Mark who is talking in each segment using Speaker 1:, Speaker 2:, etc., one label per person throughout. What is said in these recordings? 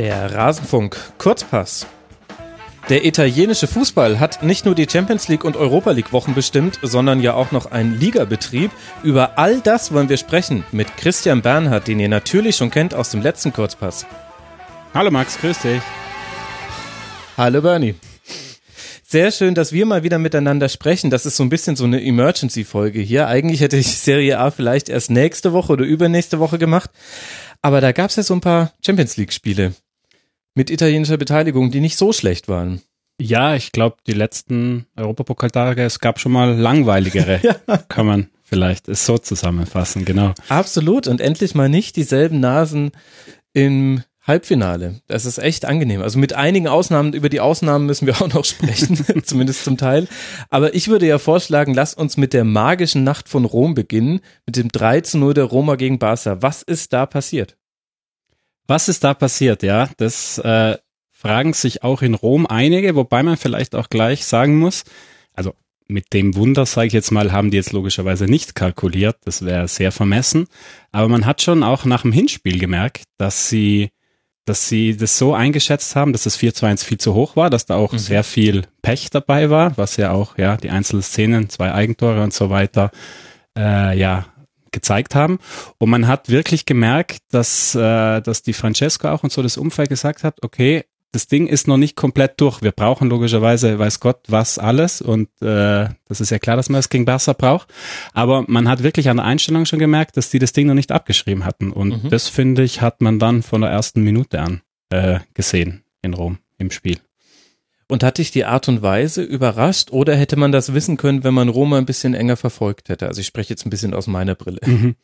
Speaker 1: Der Rasenfunk Kurzpass. Der italienische Fußball hat nicht nur die Champions League und Europa League Wochen bestimmt, sondern ja auch noch einen Ligabetrieb. Über all das wollen wir sprechen mit Christian Bernhard, den ihr natürlich schon kennt aus dem letzten Kurzpass.
Speaker 2: Hallo Max, grüß dich.
Speaker 1: Hallo Bernie. Sehr schön, dass wir mal wieder miteinander sprechen. Das ist so ein bisschen so eine Emergency-Folge hier. Eigentlich hätte ich Serie A vielleicht erst nächste Woche oder übernächste Woche gemacht. Aber da gab es ja so ein paar Champions League-Spiele mit italienischer Beteiligung, die nicht so schlecht waren.
Speaker 2: Ja, ich glaube, die letzten Europapokaltage, es gab schon mal langweiligere, ja. kann man vielleicht es so zusammenfassen, genau.
Speaker 1: Absolut und endlich mal nicht dieselben Nasen im Halbfinale. Das ist echt angenehm. Also mit einigen Ausnahmen, über die Ausnahmen müssen wir auch noch sprechen, zumindest zum Teil. Aber ich würde ja vorschlagen, lass uns mit der magischen Nacht von Rom beginnen, mit dem 3 zu 0 der Roma gegen Barca. Was ist da passiert?
Speaker 2: Was ist da passiert? Ja, das äh, fragen sich auch in Rom einige, wobei man vielleicht auch gleich sagen muss, also mit dem Wunder, sage ich jetzt mal, haben die jetzt logischerweise nicht kalkuliert. Das wäre sehr vermessen. Aber man hat schon auch nach dem Hinspiel gemerkt, dass sie dass sie das so eingeschätzt haben, dass das 4 zu 1 viel zu hoch war, dass da auch mhm. sehr viel Pech dabei war, was ja auch, ja, die einzelnen Szenen, zwei Eigentore und so weiter, äh, ja, gezeigt haben. Und man hat wirklich gemerkt, dass, äh, dass die Francesco auch und so das Umfeld gesagt hat, okay, das Ding ist noch nicht komplett durch. Wir brauchen logischerweise, weiß Gott, was alles. Und äh, das ist ja klar, dass man es gegen Barca braucht. Aber man hat wirklich an der Einstellung schon gemerkt, dass die das Ding noch nicht abgeschrieben hatten. Und mhm. das, finde ich, hat man dann von der ersten Minute an äh, gesehen in Rom im Spiel.
Speaker 1: Und hat dich die Art und Weise überrascht oder hätte man das wissen können, wenn man Roma ein bisschen enger verfolgt hätte? Also ich spreche jetzt ein bisschen aus meiner Brille. Mhm.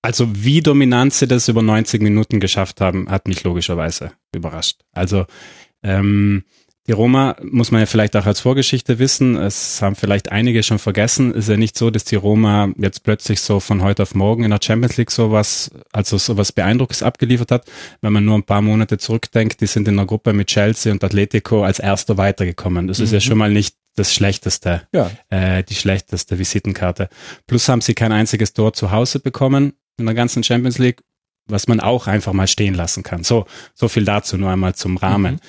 Speaker 2: Also wie dominant sie das über 90 Minuten geschafft haben, hat mich logischerweise überrascht. Also ähm, die Roma muss man ja vielleicht auch als Vorgeschichte wissen. Es haben vielleicht einige schon vergessen. Es ist ja nicht so, dass die Roma jetzt plötzlich so von heute auf morgen in der Champions League sowas, also sowas Beeindruckendes abgeliefert hat. Wenn man nur ein paar Monate zurückdenkt, die sind in einer Gruppe mit Chelsea und Atletico als erster weitergekommen. Das mhm. ist ja mhm. schon mal nicht das schlechteste, ja. äh, die schlechteste Visitenkarte. Plus haben sie kein einziges Tor zu Hause bekommen in der ganzen Champions League, was man auch einfach mal stehen lassen kann. So, so viel dazu nur einmal zum Rahmen. Mhm.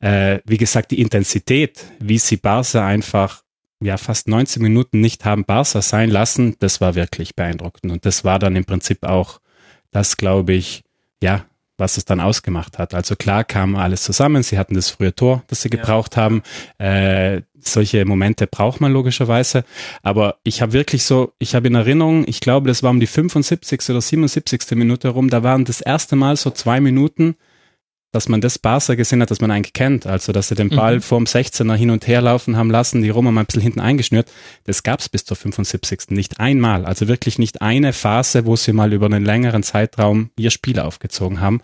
Speaker 2: Äh, wie gesagt, die Intensität, wie sie Barca einfach ja fast 90 Minuten nicht haben Barca sein lassen, das war wirklich beeindruckend. Und das war dann im Prinzip auch das, glaube ich, ja, was es dann ausgemacht hat. Also klar kam alles zusammen. Sie hatten das frühe Tor, das sie gebraucht ja. haben. Äh, solche Momente braucht man logischerweise. Aber ich habe wirklich so, ich habe in Erinnerung, ich glaube, das war um die 75. oder 77. Minute rum, da waren das erste Mal so zwei Minuten, dass man das Barca gesehen hat, das man eigentlich kennt. Also, dass sie den Ball mhm. vorm 16er hin und her laufen haben lassen, die Roma mal ein bisschen hinten eingeschnürt. Das gab es bis zur 75. nicht einmal. Also wirklich nicht eine Phase, wo sie mal über einen längeren Zeitraum ihr Spiel aufgezogen haben.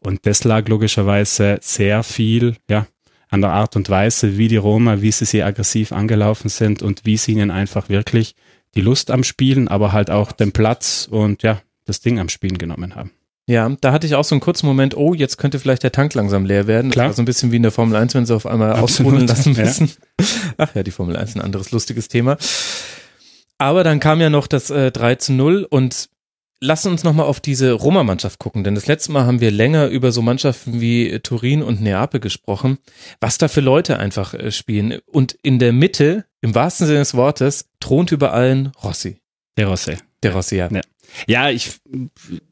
Speaker 2: Und das lag logischerweise sehr viel, ja, an der Art und Weise, wie die Roma, wie sie sie aggressiv angelaufen sind und wie sie ihnen einfach wirklich die Lust am Spielen, aber halt auch den Platz und ja, das Ding am Spielen genommen haben.
Speaker 1: Ja, da hatte ich auch so einen kurzen Moment, oh, jetzt könnte vielleicht der Tank langsam leer werden. Klar. Das war so ein bisschen wie in der Formel 1, wenn sie auf einmal ausruhen lassen müssen. Ja. Ach ja, die Formel 1 ein anderes lustiges Thema. Aber dann kam ja noch das äh, 3 zu 0 und lass uns nochmal auf diese Roma-Mannschaft gucken, denn das letzte Mal haben wir länger über so Mannschaften wie Turin und Neapel gesprochen, was da für Leute einfach äh, spielen. Und in der Mitte, im wahrsten Sinne des Wortes, thront über allen Rossi.
Speaker 2: Der Rossi.
Speaker 1: Der Rossi, ja.
Speaker 2: Ja, ja ich,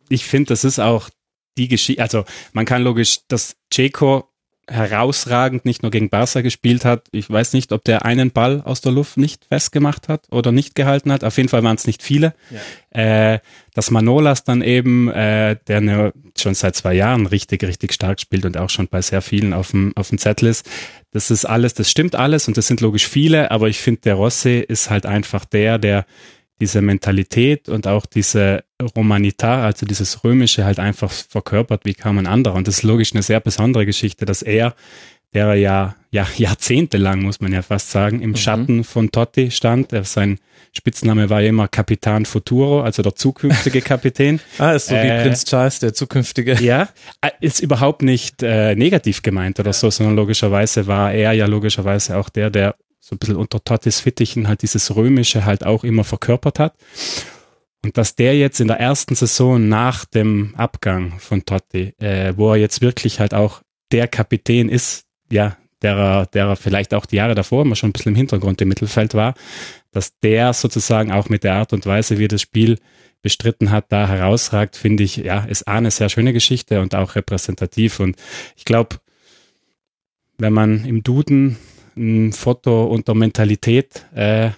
Speaker 2: ich finde, das ist auch die Geschichte, also man kann logisch, dass Ceco herausragend nicht nur gegen Barca gespielt hat. Ich weiß nicht, ob der einen Ball aus der Luft nicht festgemacht hat oder nicht gehalten hat. Auf jeden Fall waren es nicht viele. Ja. Äh, dass Manolas dann eben, äh, der ne, schon seit zwei Jahren richtig, richtig stark spielt und auch schon bei sehr vielen auf dem, auf dem Zettel ist. Das ist alles, das stimmt alles und das sind logisch viele, aber ich finde, der Rossi ist halt einfach der, der diese Mentalität und auch diese Romanita, also dieses Römische halt einfach verkörpert wie kaum ein anderer. Und das ist logisch eine sehr besondere Geschichte, dass er, der ja, ja jahrzehntelang, muss man ja fast sagen, im mhm. Schatten von Totti stand. Er, sein Spitzname war ja immer Kapitan Futuro, also der zukünftige Kapitän.
Speaker 1: ah, ist so äh, wie Prinz Charles, der zukünftige.
Speaker 2: Ja, äh, ist überhaupt nicht äh, negativ gemeint oder so, sondern logischerweise war er ja logischerweise auch der, der so ein bisschen unter Tottis Fittichen halt dieses Römische halt auch immer verkörpert hat. Und dass der jetzt in der ersten Saison nach dem Abgang von Totti, äh, wo er jetzt wirklich halt auch der Kapitän ist, ja, der, der vielleicht auch die Jahre davor immer schon ein bisschen im Hintergrund im Mittelfeld war, dass der sozusagen auch mit der Art und Weise, wie er das Spiel bestritten hat, da herausragt, finde ich, ja, ist eine sehr schöne Geschichte und auch repräsentativ. Und ich glaube, wenn man im Duden ein Foto unter Mentalität äh,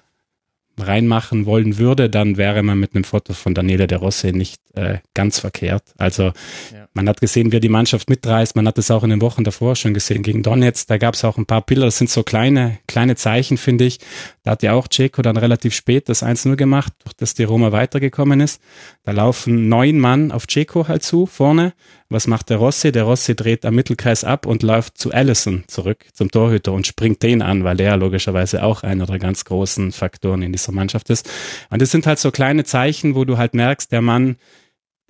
Speaker 2: reinmachen wollen würde, dann wäre man mit einem Foto von Daniele De Rossi nicht äh, ganz verkehrt. Also ja. Man hat gesehen, wie er die Mannschaft mitreißt. Man hat es auch in den Wochen davor schon gesehen gegen Donetsk. Da gab es auch ein paar Bilder. Das sind so kleine, kleine Zeichen, finde ich. Da hat ja auch Ceco dann relativ spät das 1-0 gemacht, durch das die Roma weitergekommen ist. Da laufen neun Mann auf Ceco halt zu, vorne. Was macht der Rossi? Der Rossi dreht am Mittelkreis ab und läuft zu Allison zurück, zum Torhüter und springt den an, weil der logischerweise auch einer der ganz großen Faktoren in dieser Mannschaft ist. Und das sind halt so kleine Zeichen, wo du halt merkst, der Mann,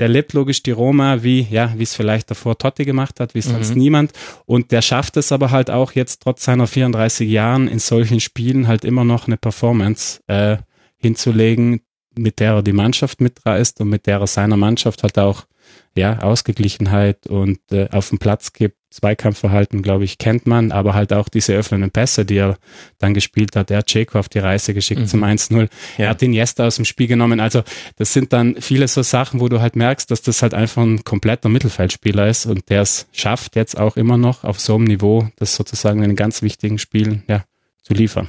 Speaker 2: der lebt logisch die Roma, wie, ja, wie es vielleicht davor Totti gemacht hat, wie es mhm. sonst niemand. Und der schafft es aber halt auch jetzt trotz seiner 34 Jahren in solchen Spielen halt immer noch eine Performance äh, hinzulegen, mit der er die Mannschaft mitreißt und mit der er seiner Mannschaft halt auch ja, Ausgeglichenheit und äh, auf dem Platz gibt. Zweikampfverhalten, glaube ich, kennt man, aber halt auch diese öffnenden Pässe, die er dann gespielt hat. Er hat Jeko auf die Reise geschickt mhm. zum 1-0. Ja. Er hat den Jester aus dem Spiel genommen. Also das sind dann viele so Sachen, wo du halt merkst, dass das halt einfach ein kompletter Mittelfeldspieler ist und der es schafft, jetzt auch immer noch auf so einem Niveau, das sozusagen in den ganz wichtigen Spielen ja, zu liefern.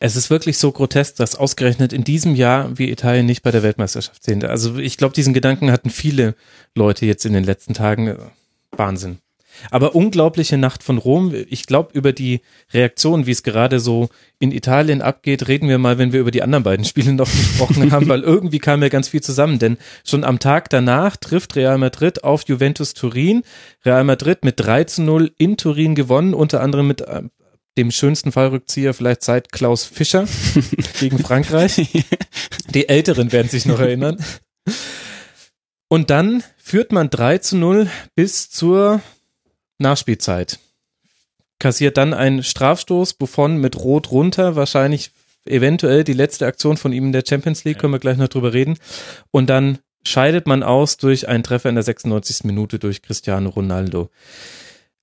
Speaker 1: Es ist wirklich so grotesk, dass ausgerechnet in diesem Jahr wir Italien nicht bei der Weltmeisterschaft sehen. Also ich glaube, diesen Gedanken hatten viele Leute jetzt in den letzten Tagen. Wahnsinn. Aber unglaubliche Nacht von Rom. Ich glaube, über die Reaktion, wie es gerade so in Italien abgeht, reden wir mal, wenn wir über die anderen beiden Spiele noch gesprochen haben, weil irgendwie kam ja ganz viel zusammen. Denn schon am Tag danach trifft Real Madrid auf Juventus Turin. Real Madrid mit 3 zu 0 in Turin gewonnen, unter anderem mit äh, dem schönsten Fallrückzieher vielleicht seit Klaus Fischer gegen Frankreich. Die Älteren werden sich noch erinnern. Und dann führt man 3 zu 0 bis zur Nachspielzeit. Kassiert dann einen Strafstoß, Buffon mit Rot runter, wahrscheinlich eventuell die letzte Aktion von ihm in der Champions League, können wir gleich noch drüber reden. Und dann scheidet man aus durch einen Treffer in der 96. Minute durch Cristiano Ronaldo.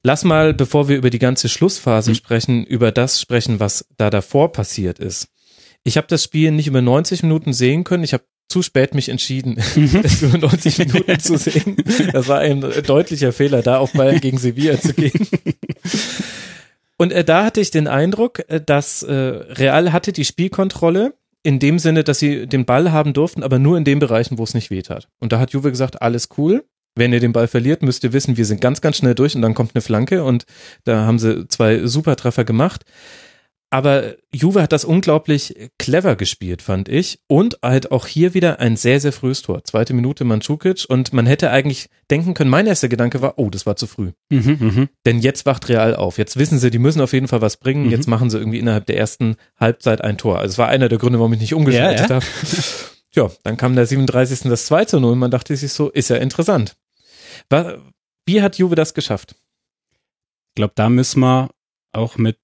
Speaker 1: Lass mal, bevor wir über die ganze Schlussphase mhm. sprechen, über das sprechen, was da davor passiert ist. Ich habe das Spiel nicht über 90 Minuten sehen können. Ich habe zu spät mich entschieden, mhm. es über 90 Minuten zu sehen. Das war ein deutlicher Fehler, da auf Bayern gegen Sevilla zu gehen. Und äh, da hatte ich den Eindruck, äh, dass äh, Real hatte die Spielkontrolle in dem Sinne, dass sie den Ball haben durften, aber nur in den Bereichen, wo es nicht weht hat. Und da hat Juve gesagt, alles cool. Wenn ihr den Ball verliert, müsst ihr wissen, wir sind ganz, ganz schnell durch und dann kommt eine Flanke und da haben sie zwei Supertreffer gemacht. Aber Juve hat das unglaublich clever gespielt, fand ich. Und halt auch hier wieder ein sehr, sehr frühes Tor. Zweite Minute Mandzukic. Und man hätte eigentlich denken können, mein erster Gedanke war, oh, das war zu früh. Mhm, mh. Denn jetzt wacht Real auf. Jetzt wissen sie, die müssen auf jeden Fall was bringen. Mhm. Jetzt machen sie irgendwie innerhalb der ersten Halbzeit ein Tor. Also es war einer der Gründe, warum ich nicht umgeschaltet ja, ja. habe. Ja, dann kam der 37. das 2 zu 0 und man dachte sich so, ist ja interessant. Wie hat Juve das geschafft?
Speaker 2: Ich glaube, da müssen wir auch mit,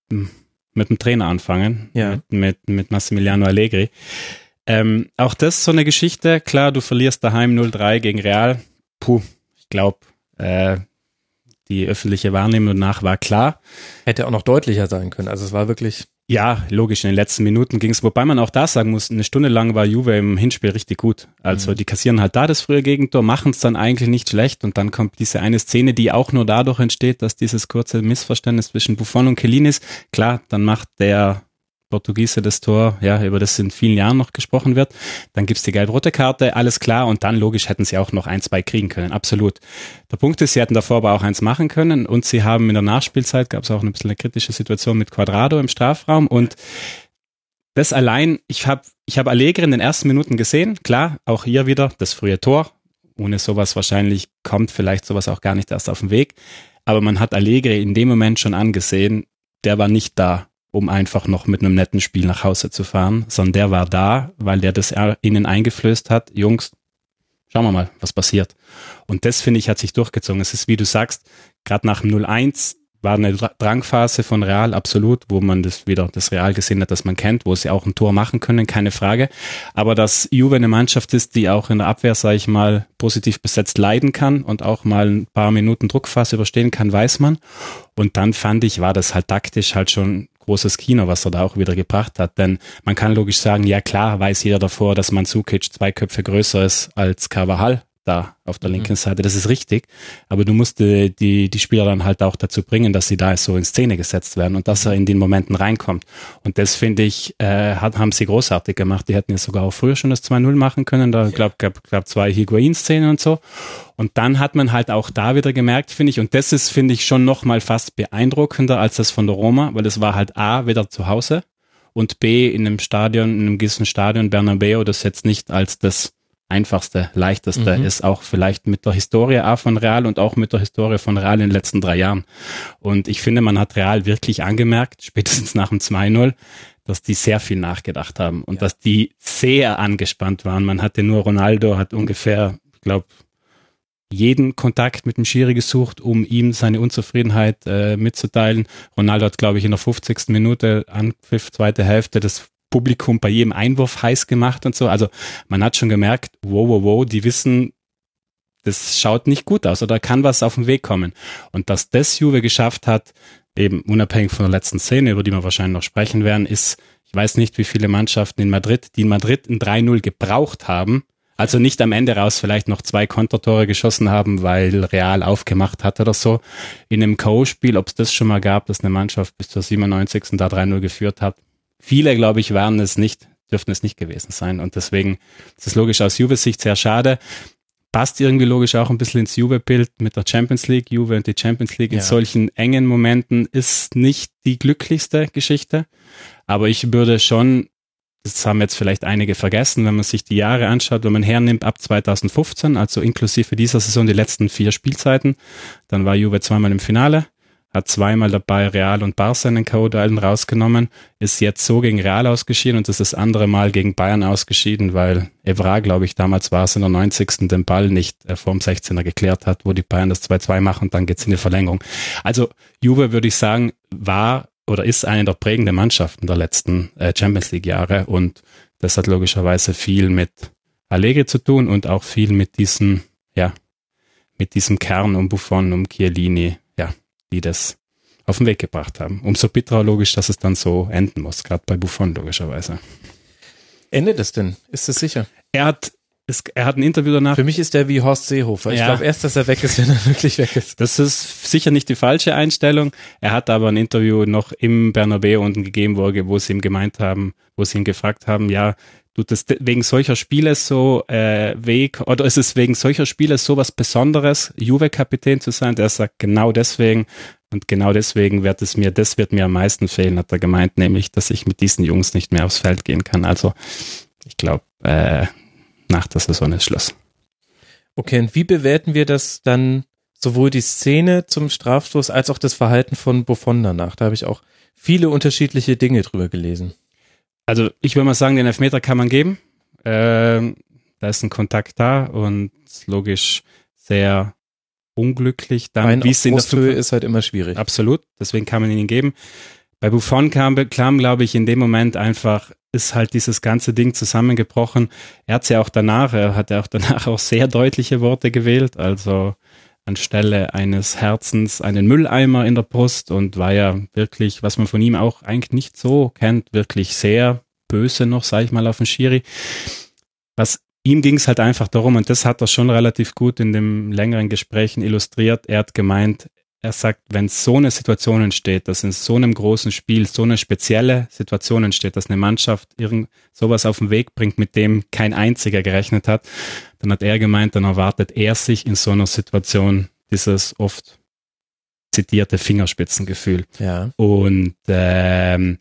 Speaker 2: mit dem Trainer anfangen, ja. mit, mit, mit Massimiliano Allegri. Ähm, auch das so eine Geschichte. Klar, du verlierst daheim 0-3 gegen Real. Puh, ich glaube, äh, die öffentliche Wahrnehmung nach war klar.
Speaker 1: Hätte auch noch deutlicher sein können. Also es war wirklich.
Speaker 2: Ja, logisch, in den letzten Minuten ging es, wobei man auch da sagen muss, eine Stunde lang war Juve im Hinspiel richtig gut. Also mhm. die kassieren halt da das frühe Gegentor, machen es dann eigentlich nicht schlecht und dann kommt diese eine Szene, die auch nur dadurch entsteht, dass dieses kurze Missverständnis zwischen Buffon und Kellin ist. Klar, dann macht der Portugiese das Tor, ja, über das in vielen Jahren noch gesprochen wird. Dann gibt's die gelb-rote Karte, alles klar. Und dann logisch hätten sie auch noch ein, zwei kriegen können, absolut. Der Punkt ist, sie hätten davor aber auch eins machen können und sie haben in der Nachspielzeit, gab es auch ein bisschen eine kritische Situation mit Quadrado im Strafraum und das allein, ich habe ich hab Allegri in den ersten Minuten gesehen, klar, auch hier wieder das frühe Tor. Ohne sowas wahrscheinlich kommt vielleicht sowas auch gar nicht erst auf den Weg. Aber man hat Allegri in dem Moment schon angesehen, der war nicht da um einfach noch mit einem netten Spiel nach Hause zu fahren, sondern der war da, weil der das ihnen eingeflößt hat, Jungs, schauen wir mal, was passiert. Und das, finde ich, hat sich durchgezogen. Es ist, wie du sagst, gerade nach dem 0-1 war eine Drangphase von Real, absolut, wo man das wieder das Real gesehen hat, das man kennt, wo sie auch ein Tor machen können, keine Frage. Aber dass Juve eine Mannschaft ist, die auch in der Abwehr, sage ich mal, positiv besetzt leiden kann und auch mal ein paar Minuten Druckphase überstehen kann, weiß man. Und dann fand ich, war das halt taktisch halt schon großes Kino, was er da auch wieder gebracht hat. Denn man kann logisch sagen, ja klar, weiß jeder davor, dass Mandzukic zwei Köpfe größer ist als Carvajal da auf der linken mhm. Seite. Das ist richtig. Aber du musst die, die, die Spieler dann halt auch dazu bringen, dass sie da so in Szene gesetzt werden und dass er in den Momenten reinkommt. Und das finde ich, äh, hat, haben sie großartig gemacht. Die hätten ja sogar auch früher schon das 2-0 machen können. Da glaube gab, gab zwei Higuain-Szenen und so. Und dann hat man halt auch da wieder gemerkt, finde ich, und das ist, finde ich, schon nochmal fast beeindruckender als das von der Roma, weil es war halt A, wieder zu Hause und B, in einem Stadion, in einem gewissen Stadion, Bernabeu, das jetzt nicht als das einfachste, leichteste mhm. ist auch vielleicht mit der Historie auch von Real und auch mit der Historie von Real in den letzten drei Jahren. Und ich finde, man hat Real wirklich angemerkt, spätestens nach dem 2-0, dass die sehr viel nachgedacht haben und ja. dass die sehr angespannt waren. Man hatte nur Ronaldo, hat ungefähr, ich glaube, jeden Kontakt mit dem Schiri gesucht, um ihm seine Unzufriedenheit äh, mitzuteilen. Ronaldo hat, glaube ich, in der 50. Minute Anpfiff, zweite Hälfte das Publikum bei jedem Einwurf heiß gemacht und so. Also man hat schon gemerkt, wow, wow, wow, die wissen, das schaut nicht gut aus oder kann was auf den Weg kommen. Und dass das Juve geschafft hat, eben unabhängig von der letzten Szene, über die wir wahrscheinlich noch sprechen werden, ist, ich weiß nicht, wie viele Mannschaften in Madrid, die in Madrid ein 3-0 gebraucht haben, also nicht am Ende raus vielleicht noch zwei Kontertore geschossen haben, weil Real aufgemacht hat oder so. In einem Co-Spiel, ob es das schon mal gab, dass eine Mannschaft bis zur 97. da 3-0 geführt hat, viele, glaube ich, waren es nicht, dürften es nicht gewesen sein. Und deswegen ist es logisch aus Juve Sicht sehr schade. Passt irgendwie logisch auch ein bisschen ins Juve-Bild mit der Champions League. Juve und die Champions League ja. in solchen engen Momenten ist nicht die glücklichste Geschichte. Aber ich würde schon, das haben jetzt vielleicht einige vergessen, wenn man sich die Jahre anschaut, wenn man hernimmt ab 2015, also inklusive dieser Saison die letzten vier Spielzeiten, dann war Juve zweimal im Finale, hat zweimal dabei Real und Barca in K.O.-Duellen rausgenommen, ist jetzt so gegen Real ausgeschieden und ist das andere Mal gegen Bayern ausgeschieden, weil Evra, glaube ich, damals war es in der 90. den Ball nicht äh, vorm 16er geklärt hat, wo die Bayern das 2-2 machen und dann geht's in die Verlängerung. Also Juve, würde ich sagen, war oder ist eine der prägenden Mannschaften der letzten äh, Champions League Jahre und das hat logischerweise viel mit Allegri zu tun und auch viel mit diesem, ja, mit diesem Kern um Buffon, um Chiellini, die das auf den Weg gebracht haben. Umso bitterer logisch, dass es dann so enden muss, gerade bei Buffon logischerweise.
Speaker 1: Endet es denn? Ist es sicher?
Speaker 2: Er hat es, er hat ein Interview danach.
Speaker 1: Für mich ist der wie Horst Seehofer. Ich ja. glaube erst, dass er weg ist, wenn er wirklich weg ist.
Speaker 2: Das ist sicher nicht die falsche Einstellung. Er hat aber ein Interview noch im Bernabeu unten gegeben, wo, wo sie ihm gemeint haben, wo sie ihn gefragt haben, ja, tut es wegen solcher Spiele so äh, Weg oder ist es wegen solcher Spiele so was Besonderes, Juve-Kapitän zu sein? Der sagt genau deswegen und genau deswegen wird es mir, das wird mir am meisten fehlen, hat er gemeint, nämlich, dass ich mit diesen Jungs nicht mehr aufs Feld gehen kann. Also ich glaube, äh, nach der Saison ist Schluss.
Speaker 1: Okay, und wie bewerten wir das dann sowohl die Szene zum Strafstoß als auch das Verhalten von Buffon danach? Da habe ich auch viele unterschiedliche Dinge drüber gelesen.
Speaker 2: Also ich würde mal sagen, den Elfmeter kann man geben. Ähm, da ist ein Kontakt da und logisch sehr unglücklich.
Speaker 1: Dann, wie es in der Höhe ist halt immer schwierig.
Speaker 2: Absolut, deswegen kann man ihn geben. Bei Buffon kam, kam glaube ich, in dem Moment einfach, ist halt dieses ganze Ding zusammengebrochen. Er hat ja auch danach, er hat ja auch danach auch sehr deutliche Worte gewählt, also anstelle eines Herzens einen Mülleimer in der Brust und war ja wirklich, was man von ihm auch eigentlich nicht so kennt, wirklich sehr böse noch, sage ich mal, auf den Schiri. Was ihm ging es halt einfach darum, und das hat er schon relativ gut in dem längeren Gesprächen illustriert. Er hat gemeint, er sagt, wenn so eine Situation entsteht, dass in so einem großen Spiel so eine spezielle Situation entsteht, dass eine Mannschaft irgend sowas auf den Weg bringt, mit dem kein einziger gerechnet hat, dann hat er gemeint, dann erwartet er sich in so einer Situation dieses oft zitierte Fingerspitzengefühl.
Speaker 1: Ja.
Speaker 2: Und ähm,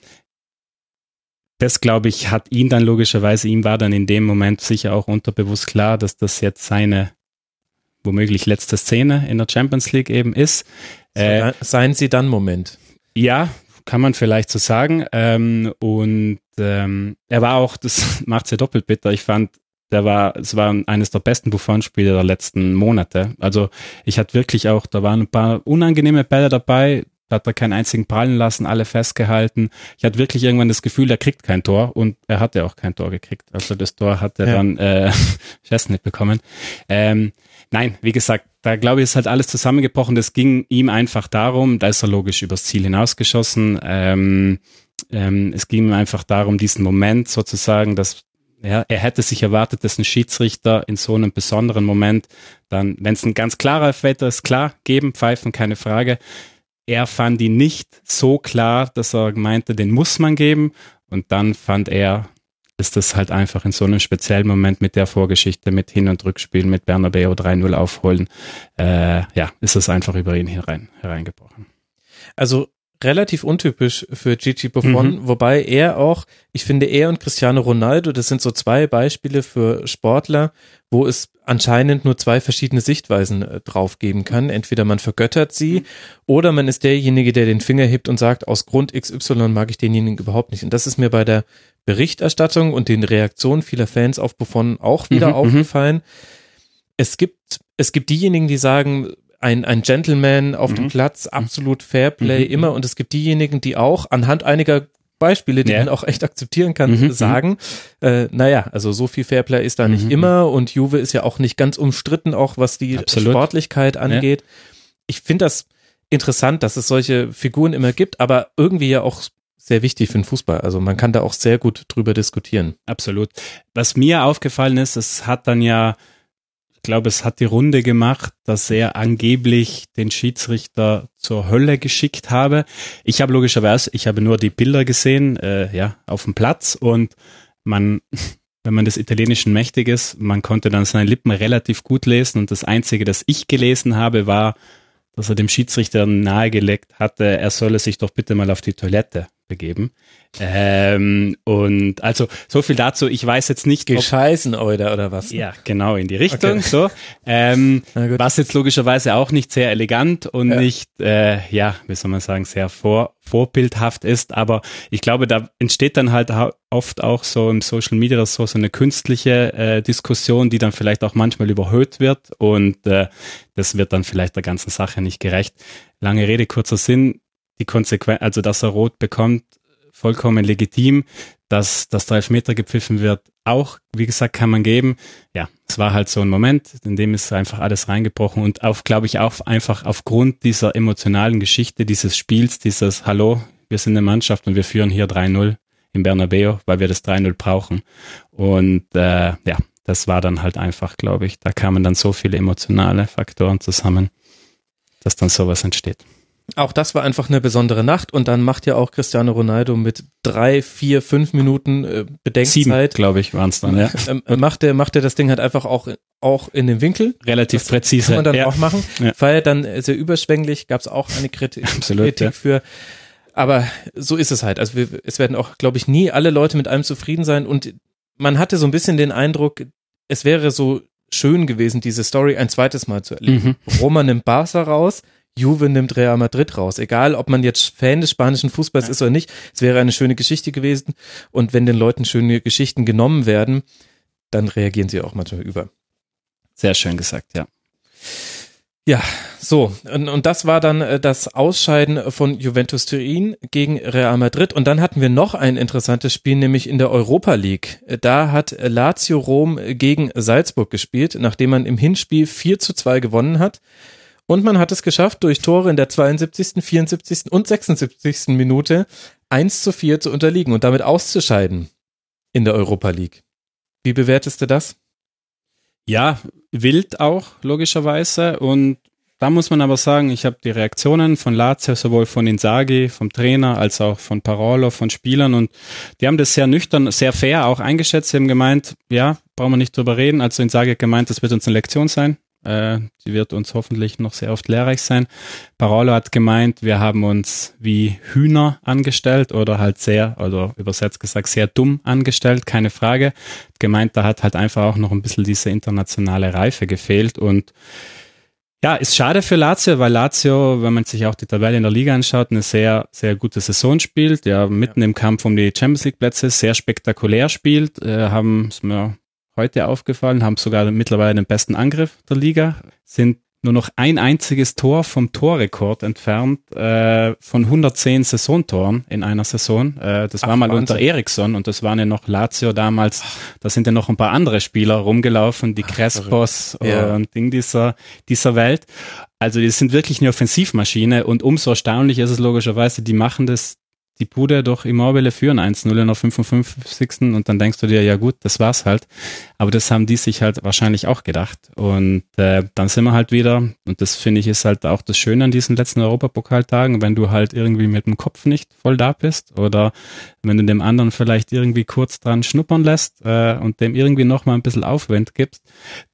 Speaker 2: das, glaube ich, hat ihn dann logischerweise, ihm war dann in dem Moment sicher auch unterbewusst klar, dass das jetzt seine womöglich letzte Szene in der Champions League eben ist.
Speaker 1: Äh, Seien Sie dann Moment.
Speaker 2: Ja, kann man vielleicht so sagen. Ähm, und ähm, er war auch, das macht es ja doppelt bitter. Ich fand, der war, es war eines der besten Buffon-Spiele der letzten Monate. Also ich hatte wirklich auch, da waren ein paar unangenehme Bälle dabei, hat er keinen einzigen prallen lassen, alle festgehalten. Ich hatte wirklich irgendwann das Gefühl, er kriegt kein Tor und er hatte auch kein Tor gekriegt. Also das Tor hat er ja. dann äh, nicht bekommen. Ähm, nein, wie gesagt, da glaube ich, ist halt alles zusammengebrochen. Das ging ihm einfach darum, da ist er logisch übers Ziel hinausgeschossen. Ähm, ähm, es ging ihm einfach darum, diesen Moment sozusagen, dass ja, er hätte sich erwartet, dass ein Schiedsrichter in so einem besonderen Moment dann, wenn es ein ganz klarer Elfmeter ist, klar, geben, pfeifen, keine Frage. Er fand ihn nicht so klar, dass er meinte, den muss man geben. Und dann fand er, ist das halt einfach in so einem speziellen Moment mit der Vorgeschichte, mit Hin- und Rückspiel, mit Bernabeu 3-0 aufholen, äh, ja, ist es einfach über ihn herein, hereingebrochen.
Speaker 1: Also relativ untypisch für Gigi Buffon, mhm. wobei er auch, ich finde, er und Cristiano Ronaldo, das sind so zwei Beispiele für Sportler, wo es anscheinend nur zwei verschiedene Sichtweisen äh, drauf geben kann. Entweder man vergöttert sie oder man ist derjenige, der den Finger hebt und sagt, aus Grund XY mag ich denjenigen überhaupt nicht. Und das ist mir bei der Berichterstattung und den Reaktionen vieler Fans auf Buffon auch wieder mhm, mhm. aufgefallen. Es gibt, es gibt diejenigen, die sagen, ein, ein Gentleman auf mhm. dem Platz, absolut Fairplay mhm. immer. Und es gibt diejenigen, die auch anhand einiger Beispiele, die ja. man auch echt akzeptieren kann, mhm. sagen, äh, naja, also so viel Fairplay ist da nicht mhm. immer und Juve ist ja auch nicht ganz umstritten, auch was die absolut. Sportlichkeit angeht. Ja. Ich finde das interessant, dass es solche Figuren immer gibt, aber irgendwie ja auch sehr wichtig für den Fußball. Also man kann da auch sehr gut drüber diskutieren.
Speaker 2: Absolut. Was mir aufgefallen ist, es hat dann ja glaube, es hat die Runde gemacht, dass er angeblich den Schiedsrichter zur Hölle geschickt habe. Ich habe logischerweise, ich habe nur die Bilder gesehen, äh, ja, auf dem Platz und man, wenn man des Italienischen mächtig ist, man konnte dann seine Lippen relativ gut lesen und das Einzige, das ich gelesen habe, war, dass er dem Schiedsrichter nahegelegt hatte, er solle sich doch bitte mal auf die Toilette begeben. Ähm, und also so viel dazu. Ich weiß jetzt nicht.
Speaker 1: Gescheißen oder oder was?
Speaker 2: Ja, genau in die Richtung. Okay. So, ähm, was jetzt logischerweise auch nicht sehr elegant und ja. nicht, äh, ja, wie soll man sagen, sehr vor, vorbildhaft ist. Aber ich glaube, da entsteht dann halt oft auch so im Social Media so so eine künstliche äh, Diskussion, die dann vielleicht auch manchmal überhöht wird und äh, das wird dann vielleicht der ganzen Sache nicht gerecht. Lange Rede kurzer Sinn die Konsequenz, also dass er rot bekommt, vollkommen legitim. Dass das Elfmeter gepfiffen wird, auch, wie gesagt, kann man geben. Ja, es war halt so ein Moment, in dem ist einfach alles reingebrochen und auf, glaube ich, auch einfach aufgrund dieser emotionalen Geschichte dieses Spiels, dieses Hallo, wir sind eine Mannschaft und wir führen hier 3-0 im Bernabeo, weil wir das 3-0 brauchen. Und äh, ja, das war dann halt einfach, glaube ich, da kamen dann so viele emotionale Faktoren zusammen, dass dann sowas entsteht.
Speaker 1: Auch das war einfach eine besondere Nacht und dann macht ja auch Cristiano Ronaldo mit drei, vier, fünf Minuten äh, Bedenkzeit,
Speaker 2: glaube ich, waren es dann, ja.
Speaker 1: Ähm, macht er macht er das Ding halt einfach auch auch in den Winkel.
Speaker 2: Relativ das präzise.
Speaker 1: Kann man dann ja. auch machen. Ja. Weil dann sehr überschwänglich gab es auch eine Kritik, Absolut, Kritik ja. für. Aber so ist es halt. Also wir, es werden auch, glaube ich, nie alle Leute mit allem zufrieden sein und man hatte so ein bisschen den Eindruck, es wäre so schön gewesen, diese Story ein zweites Mal zu erleben. Mhm. Roman nimmt Barca raus, Juve nimmt Real Madrid raus. Egal, ob man jetzt Fan des spanischen Fußballs ja. ist oder nicht, es wäre eine schöne Geschichte gewesen. Und wenn den Leuten schöne Geschichten genommen werden, dann reagieren sie auch manchmal über.
Speaker 2: Sehr schön gesagt, ja.
Speaker 1: Ja, so, und, und das war dann äh, das Ausscheiden von Juventus Turin gegen Real Madrid. Und dann hatten wir noch ein interessantes Spiel, nämlich in der Europa League. Da hat Lazio Rom gegen Salzburg gespielt, nachdem man im Hinspiel 4 zu 2 gewonnen hat. Und man hat es geschafft, durch Tore in der 72., 74. und 76. Minute 1 zu 4 zu unterliegen und damit auszuscheiden in der Europa League. Wie bewertest du das?
Speaker 2: Ja, wild auch, logischerweise. Und da muss man aber sagen, ich habe die Reaktionen von Lazio, sowohl von Inzaghi, vom Trainer, als auch von Parolo, von Spielern und die haben das sehr nüchtern, sehr fair auch eingeschätzt. Sie haben gemeint, ja, brauchen wir nicht drüber reden. Also Inzaghi hat gemeint, das wird uns eine Lektion sein. Äh, die wird uns hoffentlich noch sehr oft lehrreich sein. Parolo hat gemeint, wir haben uns wie Hühner angestellt oder halt sehr, oder übersetzt gesagt, sehr dumm angestellt, keine Frage. Gemeint, da hat halt einfach auch noch ein bisschen diese internationale Reife gefehlt und ja, ist schade für Lazio, weil Lazio, wenn man sich auch die Tabelle in der Liga anschaut, eine sehr, sehr gute Saison spielt, ja, mitten ja. im Kampf um die Champions League Plätze sehr spektakulär spielt, äh, haben, ist mir heute aufgefallen, haben sogar mittlerweile den besten Angriff der Liga, sind nur noch ein einziges Tor vom Torrekord entfernt äh, von 110 Saisontoren in einer Saison. Äh, das Ach, war mal Wahnsinn. unter Eriksson und das waren ja noch Lazio damals. Da sind ja noch ein paar andere Spieler rumgelaufen, die Ach, Crespos ja. und Ding dieser, dieser Welt. Also die sind wirklich eine Offensivmaschine und umso erstaunlicher ist es logischerweise, die machen das die Bude durch Immobile führen 1-0 in der 55. und dann denkst du dir, ja gut, das war's halt. Aber das haben die sich halt wahrscheinlich auch gedacht. Und äh, dann sind wir halt wieder, und das finde ich ist halt auch das Schöne an diesen letzten Europapokaltagen, wenn du halt irgendwie mit dem Kopf nicht voll da bist oder wenn du dem anderen vielleicht irgendwie kurz dran schnuppern lässt äh, und dem irgendwie nochmal ein bisschen Aufwind gibst,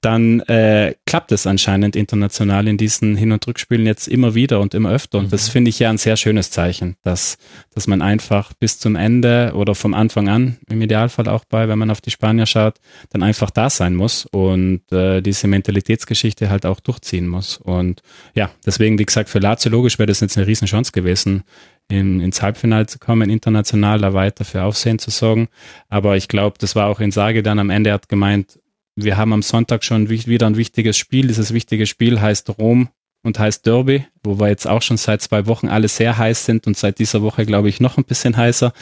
Speaker 2: dann äh, klappt es anscheinend international in diesen Hin- und Rückspielen jetzt immer wieder und immer öfter. Und mhm. das finde ich ja ein sehr schönes Zeichen, dass, dass man einfach bis zum Ende oder vom Anfang an, im Idealfall auch bei, wenn man auf die Spanier schaut, dann einfach da sein muss und äh, diese Mentalitätsgeschichte halt auch durchziehen muss. Und ja, deswegen, wie gesagt, für Lazio logisch wäre das jetzt eine Riesenchance gewesen, in, ins Halbfinale zu kommen, international da weiter für Aufsehen zu sorgen. Aber ich glaube, das war auch in Sage dann am Ende, er hat gemeint, wir haben am Sonntag schon wieder ein wichtiges Spiel. Dieses wichtige Spiel heißt Rom und heißt Derby, wo wir jetzt auch schon seit zwei Wochen alle sehr heiß sind und seit dieser Woche, glaube ich, noch ein bisschen heißer.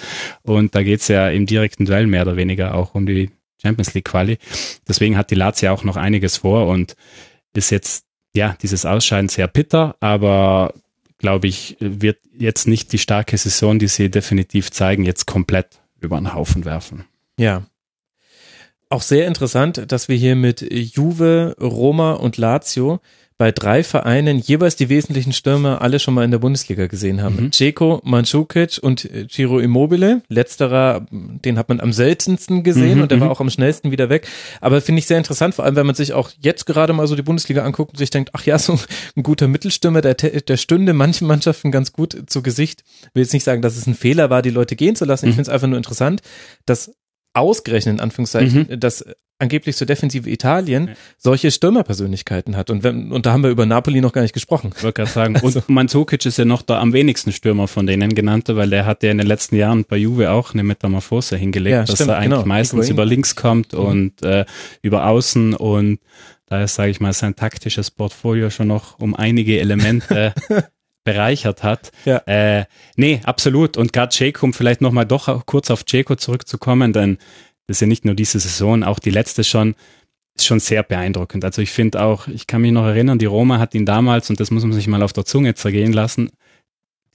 Speaker 2: Und da geht's ja im direkten Duell mehr oder weniger auch um die Champions League Quali. Deswegen hat die Lazio auch noch einiges vor und ist jetzt, ja, dieses Ausscheiden sehr bitter, aber glaube ich, wird jetzt nicht die starke Saison, die sie definitiv zeigen, jetzt komplett über den Haufen werfen.
Speaker 1: Ja, auch sehr interessant, dass wir hier mit Juve, Roma und Lazio bei drei Vereinen jeweils die wesentlichen Stürmer alle schon mal in der Bundesliga gesehen haben. Mhm. Ceko, Mandzukic und Giro Immobile. Letzterer, den hat man am seltensten gesehen mhm, und der war mhm. auch am schnellsten wieder weg. Aber finde ich sehr interessant, vor allem wenn man sich auch jetzt gerade mal so die Bundesliga anguckt und sich denkt, ach ja, so ein guter Mittelstürmer, der, der stünde manchen Mannschaften ganz gut zu Gesicht. Ich will jetzt nicht sagen, dass es ein Fehler war, die Leute gehen zu lassen. Ich mhm. finde es einfach nur interessant, dass ausgerechnet, in Anführungszeichen, mhm. dass angeblich so defensive Italien ja. solche Stürmerpersönlichkeiten hat. Und, wenn, und da haben wir über Napoli noch gar nicht gesprochen.
Speaker 2: Ich wollte gerade sagen, also. und Mandzukic ist ja noch der am wenigsten Stürmer von denen genannte, weil der hat ja in den letzten Jahren bei Juve auch eine Metamorphose hingelegt, ja, dass stimmt, er eigentlich genau. meistens über links kommt mhm. und äh, über außen und da ist, sage ich mal, sein taktisches Portfolio schon noch um einige Elemente bereichert hat. Ja. Äh, nee, absolut. Und gerade Jake, um vielleicht nochmal doch kurz auf Jeko zurückzukommen, denn das ist ja nicht nur diese Saison, auch die letzte schon, ist schon sehr beeindruckend. Also ich finde auch, ich kann mich noch erinnern, die Roma hat ihn damals, und das muss man sich mal auf der Zunge zergehen lassen,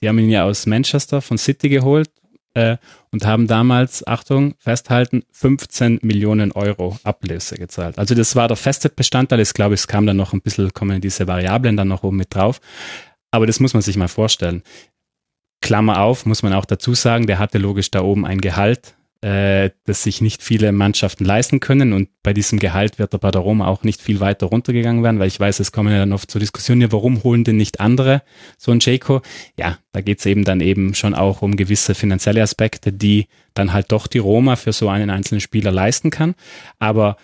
Speaker 2: die haben ihn ja aus Manchester von City geholt äh, und haben damals, Achtung, festhalten, 15 Millionen Euro Ablöse gezahlt. Also das war der feste Bestandteil. Ich glaube, es kam dann noch ein bisschen, kommen diese Variablen dann noch oben mit drauf. Aber das muss man sich mal vorstellen. Klammer auf, muss man auch dazu sagen, der hatte logisch da oben ein Gehalt, äh, das sich nicht viele Mannschaften leisten können. Und bei diesem Gehalt wird er bei der Roma auch nicht viel weiter runtergegangen werden, weil ich weiß, es kommen ja dann oft zur Diskussion, ja, warum holen denn nicht andere so ein Jayco? Ja, da geht es eben dann eben schon auch um gewisse finanzielle Aspekte, die dann halt doch die Roma für so einen einzelnen Spieler leisten kann. Aber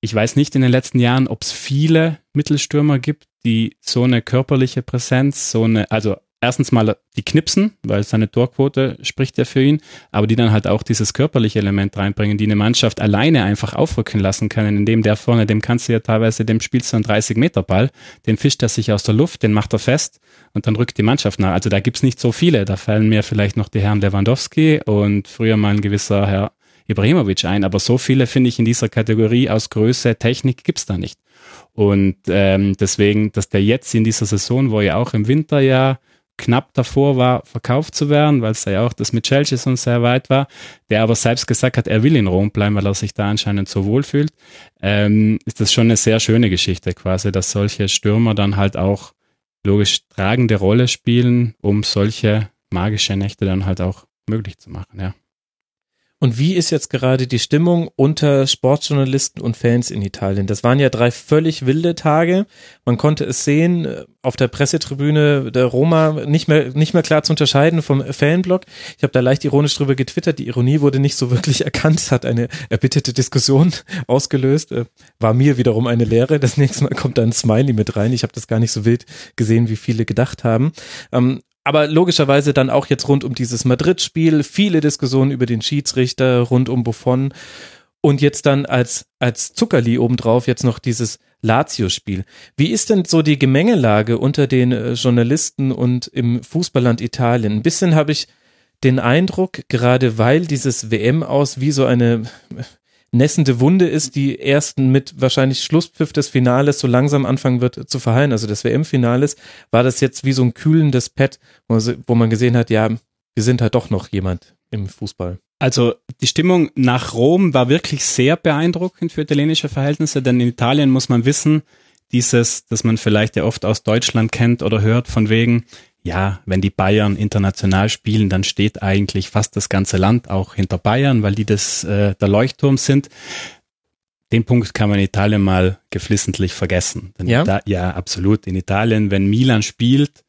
Speaker 2: ich weiß nicht in den letzten Jahren, ob es viele Mittelstürmer gibt, die so eine körperliche Präsenz, so eine, also erstens mal die knipsen, weil seine Torquote spricht ja für ihn, aber die dann halt auch dieses körperliche Element reinbringen, die eine Mannschaft alleine einfach aufrücken lassen können, indem der vorne, dem kannst du ja teilweise, dem spielst du einen 30 Meter Ball, den fischt er sich aus der Luft, den macht er fest und dann rückt die Mannschaft nach. Also da gibt's nicht so viele, da fallen mir vielleicht noch die Herren Lewandowski und früher mal ein gewisser Herr Ibrahimovic ein, aber so viele finde ich in dieser Kategorie aus Größe, Technik gibt's da nicht. Und ähm, deswegen, dass der jetzt in dieser Saison, wo er auch im Winter ja knapp davor war, verkauft zu werden, weil es ja auch das mit Chelsea so sehr weit war, der aber selbst gesagt hat, er will in Rom bleiben, weil er sich da anscheinend so wohl fühlt, ähm, ist das schon eine sehr schöne Geschichte quasi, dass solche Stürmer dann halt auch logisch tragende Rolle spielen, um solche magische Nächte dann halt auch möglich zu machen, ja.
Speaker 1: Und wie ist jetzt gerade die Stimmung unter Sportjournalisten und Fans in Italien? Das waren ja drei völlig wilde Tage. Man konnte es sehen äh, auf der Pressetribüne der Roma nicht mehr nicht mehr klar zu unterscheiden vom Fanblock. Ich habe da leicht ironisch drüber getwittert. Die Ironie wurde nicht so wirklich erkannt, hat eine erbitterte Diskussion ausgelöst. Äh, war mir wiederum eine Lehre. Das nächste Mal kommt da ein Smiley mit rein. Ich habe das gar nicht so wild gesehen, wie viele gedacht haben. Aber logischerweise dann auch jetzt rund um dieses Madrid-Spiel, viele Diskussionen über den Schiedsrichter, rund um Buffon. Und jetzt dann als, als Zuckerli obendrauf jetzt noch dieses Lazio-Spiel. Wie ist denn so die Gemengelage unter den äh, Journalisten und im Fußballland Italien? Ein bisschen habe ich den Eindruck, gerade weil dieses WM aus wie so eine nässende Wunde ist, die ersten mit wahrscheinlich Schlusspfiff des Finales so langsam anfangen wird zu verheilen, also des WM-Finales, war das jetzt wie so ein kühlendes Pad, wo man gesehen hat, ja, wir sind halt doch noch jemand im Fußball.
Speaker 2: Also die Stimmung nach Rom war wirklich sehr beeindruckend für italienische Verhältnisse, denn in Italien muss man wissen, dieses, das man vielleicht ja oft aus Deutschland kennt oder hört, von wegen, ja, wenn die Bayern international spielen, dann steht eigentlich fast das ganze Land auch hinter Bayern, weil die das äh, der Leuchtturm sind. Den Punkt kann man in Italien mal geflissentlich vergessen. Denn
Speaker 1: ja?
Speaker 2: Da, ja, absolut. In Italien, wenn Milan spielt,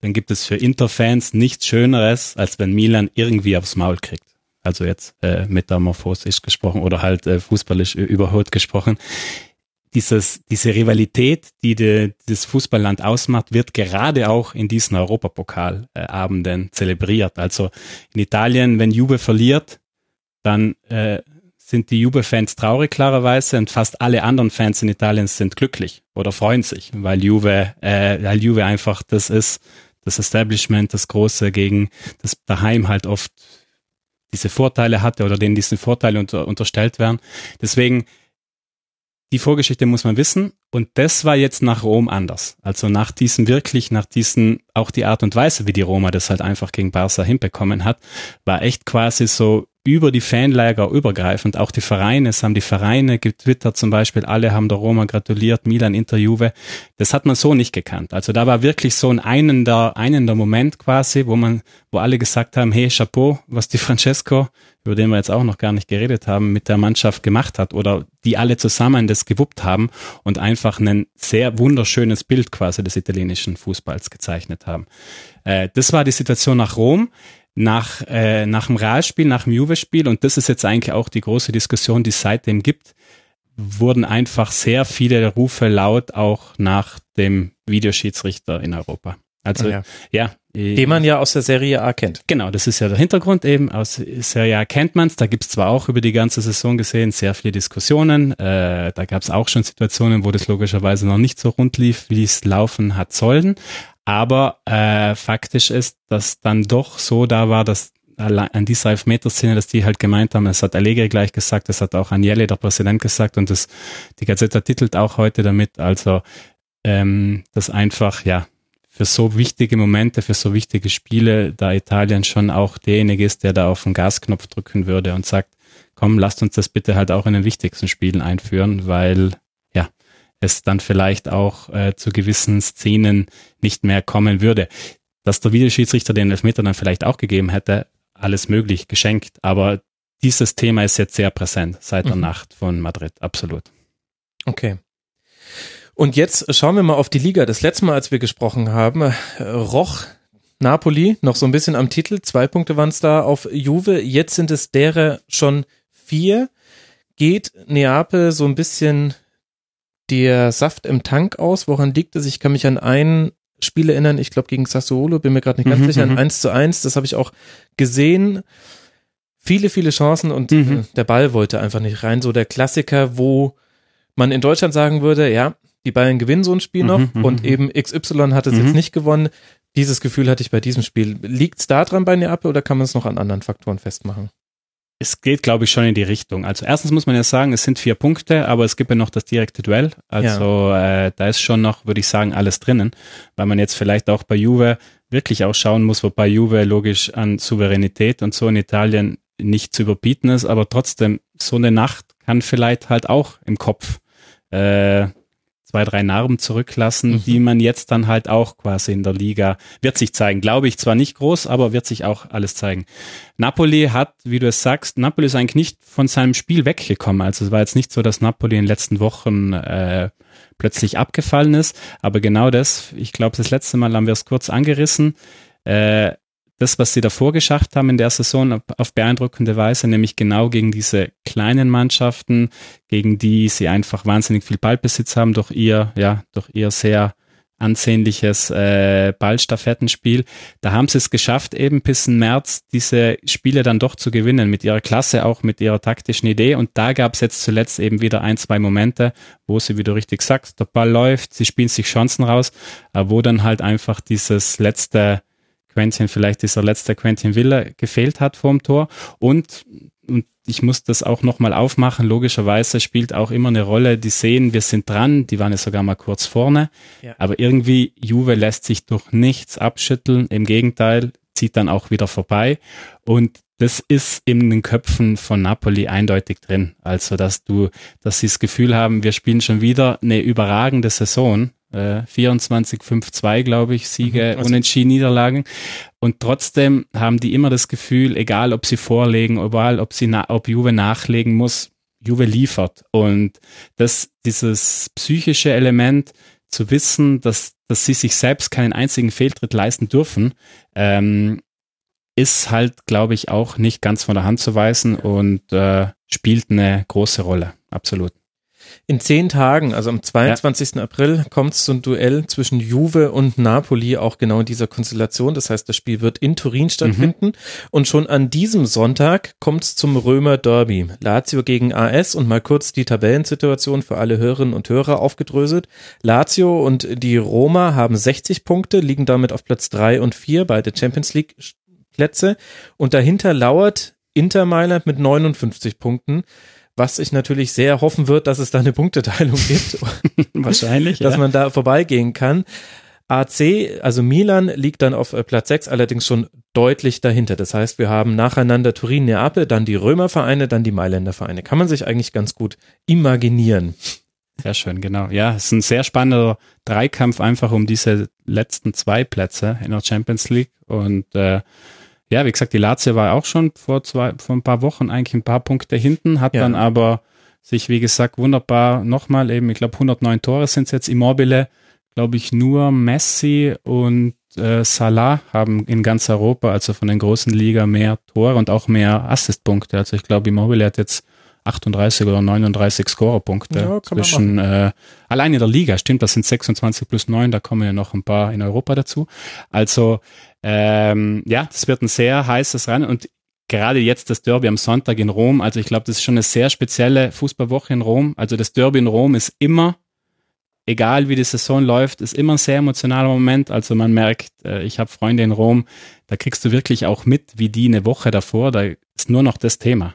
Speaker 2: dann gibt es für Interfans nichts Schöneres, als wenn Milan irgendwie aufs Maul kriegt. Also jetzt äh, metamorphosisch gesprochen oder halt äh, fußballisch überholt gesprochen dieses, diese Rivalität, die de, das Fußballland ausmacht, wird gerade auch in diesen Europapokalabenden zelebriert. Also in Italien, wenn Juve verliert, dann äh, sind die Juve-Fans traurig klarerweise und fast alle anderen Fans in Italien sind glücklich oder freuen sich, weil Juve, äh, weil Juve einfach das ist, das Establishment, das Große gegen das daheim halt oft diese Vorteile hatte oder denen diese Vorteile unter, unterstellt werden. Deswegen die Vorgeschichte muss man wissen. Und das war jetzt nach Rom anders. Also nach diesem wirklich, nach diesem, auch die Art und Weise, wie die Roma das halt einfach gegen Barca hinbekommen hat, war echt quasi so über die Fanlager übergreifend. Auch die Vereine, es haben die Vereine getwittert zum Beispiel, alle haben der Roma gratuliert, Milan, Inter, Juve. Das hat man so nicht gekannt. Also da war wirklich so ein einender, einender Moment quasi, wo man, wo alle gesagt haben, hey, Chapeau, was die Francesco, über den wir jetzt auch noch gar nicht geredet haben, mit der Mannschaft gemacht hat oder die alle zusammen das gewuppt haben und einfach ein sehr wunderschönes Bild quasi des italienischen Fußballs gezeichnet haben. Äh, das war die Situation nach Rom nach, äh, nach dem Realspiel, nach dem Juve-Spiel, und das ist jetzt eigentlich auch die große Diskussion, die es seitdem gibt, wurden einfach sehr viele Rufe laut auch nach dem Videoschiedsrichter in Europa. Also ja, ja
Speaker 1: den man ja aus der Serie A kennt.
Speaker 2: Genau, das ist ja der Hintergrund eben. Aus Serie A kennt man es. Da gibt's zwar auch über die ganze Saison gesehen sehr viele Diskussionen. Äh, da gab's auch schon Situationen, wo das logischerweise noch nicht so rund lief, wie es laufen hat sollen. Aber äh, faktisch ist, dass dann doch so da war, dass an dieser Elfmeter-Szene, dass die halt gemeint haben, es hat Allegri gleich gesagt, das hat auch Agnelli, der Präsident, gesagt und das, die Gazetta titelt auch heute damit, also ähm, dass einfach, ja, für so wichtige Momente, für so wichtige Spiele, da Italien schon auch derjenige ist, der da auf den Gasknopf drücken würde und sagt, komm, lasst uns das bitte halt auch in den wichtigsten Spielen einführen, weil es dann vielleicht auch äh, zu gewissen Szenen nicht mehr kommen würde. Dass der Videoschiedsrichter den Elfmeter dann vielleicht auch gegeben hätte, alles möglich, geschenkt. Aber dieses Thema ist jetzt sehr präsent seit der mhm. Nacht von Madrid, absolut.
Speaker 1: Okay. Und jetzt schauen wir mal auf die Liga. Das letzte Mal, als wir gesprochen haben, äh, roch Napoli noch so ein bisschen am Titel. Zwei Punkte waren es da auf Juve. Jetzt sind es derer schon vier. Geht Neapel so ein bisschen der Saft im Tank aus? Woran liegt es? Ich kann mich an ein Spiel erinnern, ich glaube gegen Sassuolo, bin mir gerade nicht ganz mhm, sicher, an 1 mhm. zu 1, das habe ich auch gesehen. Viele, viele Chancen und mhm. Äh, der Ball wollte einfach nicht rein. So der Klassiker, wo man in Deutschland sagen würde, ja, die Bayern gewinnen so ein Spiel noch mhm, und mhm. eben XY hat es jetzt nicht gewonnen. Dieses Gefühl hatte ich bei diesem Spiel. Liegt es da dran bei Neapel oder kann man es noch an anderen Faktoren festmachen?
Speaker 2: es geht, glaube ich, schon in die Richtung. Also erstens muss man ja sagen, es sind vier Punkte, aber es gibt ja noch das direkte Duell. Also ja. äh, da ist schon noch, würde ich sagen, alles drinnen, weil man jetzt vielleicht auch bei Juve wirklich auch schauen muss, wobei Juve logisch an Souveränität und so in Italien nicht zu überbieten ist, aber trotzdem so eine Nacht kann vielleicht halt auch im Kopf äh, zwei, drei Narben zurücklassen, mhm. die man jetzt dann halt auch quasi in der Liga wird sich zeigen. Glaube ich zwar nicht groß, aber wird sich auch alles zeigen. Napoli hat, wie du es sagst, Napoli ist eigentlich nicht von seinem Spiel weggekommen. Also es war jetzt nicht so, dass Napoli in den letzten Wochen äh, plötzlich abgefallen ist. Aber genau das, ich glaube, das letzte Mal haben wir es kurz angerissen. Äh, das, was sie davor geschafft haben in der Saison auf beeindruckende Weise, nämlich genau gegen diese kleinen Mannschaften, gegen die sie einfach wahnsinnig viel Ballbesitz haben durch ihr, ja, durch ihr sehr ansehnliches äh, Ballstaffettenspiel. Da haben sie es geschafft, eben bis März diese Spiele dann doch zu gewinnen, mit ihrer Klasse, auch mit ihrer taktischen Idee. Und da gab es jetzt zuletzt eben wieder ein, zwei Momente, wo sie, wie du richtig sagst, der Ball läuft, sie spielen sich Chancen raus, aber wo dann halt einfach dieses letzte Quentin, vielleicht dieser letzte Quentin Villa gefehlt hat vorm Tor. Und, und ich muss das auch nochmal aufmachen. Logischerweise spielt auch immer eine Rolle, die sehen, wir sind dran, die waren ja sogar mal kurz vorne. Ja. Aber irgendwie, Juve lässt sich durch nichts abschütteln. Im Gegenteil, zieht dann auch wieder vorbei. Und das ist in den Köpfen von Napoli eindeutig drin. Also, dass du, dass sie das Gefühl haben, wir spielen schon wieder eine überragende Saison äh, 24, 5-2, glaube ich, Siege, mhm, also Unentschieden, Niederlagen. Und trotzdem haben die immer das Gefühl, egal ob sie vorlegen, egal ob sie, ob Juve nachlegen muss, Juve liefert. Und das, dieses psychische Element, zu wissen, dass, dass sie sich selbst keinen einzigen Fehltritt leisten dürfen, ähm, ist halt, glaube ich, auch nicht ganz von der Hand zu weisen und äh, spielt eine große Rolle. Absolut.
Speaker 1: In zehn Tagen, also am 22. Ja. April, kommt es zum Duell zwischen Juve und Napoli, auch genau in dieser Konstellation. Das heißt, das Spiel wird in Turin stattfinden. Mhm. Und schon an diesem Sonntag kommt es zum Römer Derby. Lazio gegen AS und mal kurz die Tabellensituation für alle Hörerinnen und Hörer aufgedröselt. Lazio und die Roma haben 60 Punkte, liegen damit auf Platz drei und vier, beide Champions League Plätze. Und dahinter lauert Inter Mailand mit 59 Punkten was ich natürlich sehr hoffen wird, dass es da eine Punkteteilung gibt.
Speaker 2: Wahrscheinlich.
Speaker 1: dass ja. man da vorbeigehen kann. AC, also Milan, liegt dann auf äh, Platz 6, allerdings schon deutlich dahinter. Das heißt, wir haben nacheinander Turin, Neapel, dann die Römervereine, dann die Mailänder Vereine. Kann man sich eigentlich ganz gut imaginieren.
Speaker 2: Sehr schön, genau. Ja, es ist ein sehr spannender Dreikampf einfach um diese letzten zwei Plätze in der Champions League und äh, ja, wie gesagt, die Lazio war auch schon vor zwei, vor ein paar Wochen eigentlich ein paar Punkte hinten, hat ja. dann aber sich, wie gesagt, wunderbar nochmal eben, ich glaube 109 Tore sind es jetzt, Immobile, glaube ich, nur Messi und äh, Salah haben in ganz Europa, also von den großen Liga, mehr Tore und auch mehr Assistpunkte. Also ich glaube, Immobile hat jetzt 38 oder 39 Scorerpunkte ja, zwischen äh, allein in der Liga, stimmt, das sind 26 plus 9, da kommen ja noch ein paar in Europa dazu. Also ähm, ja, das wird ein sehr heißes Rennen und gerade jetzt das Derby am Sonntag in Rom. Also ich glaube, das ist schon eine sehr spezielle Fußballwoche in Rom. Also das Derby in Rom ist immer, egal wie die Saison läuft, ist immer ein sehr emotionaler Moment. Also man merkt, äh, ich habe Freunde in Rom, da kriegst du wirklich auch mit, wie die eine Woche davor, da ist nur noch das Thema.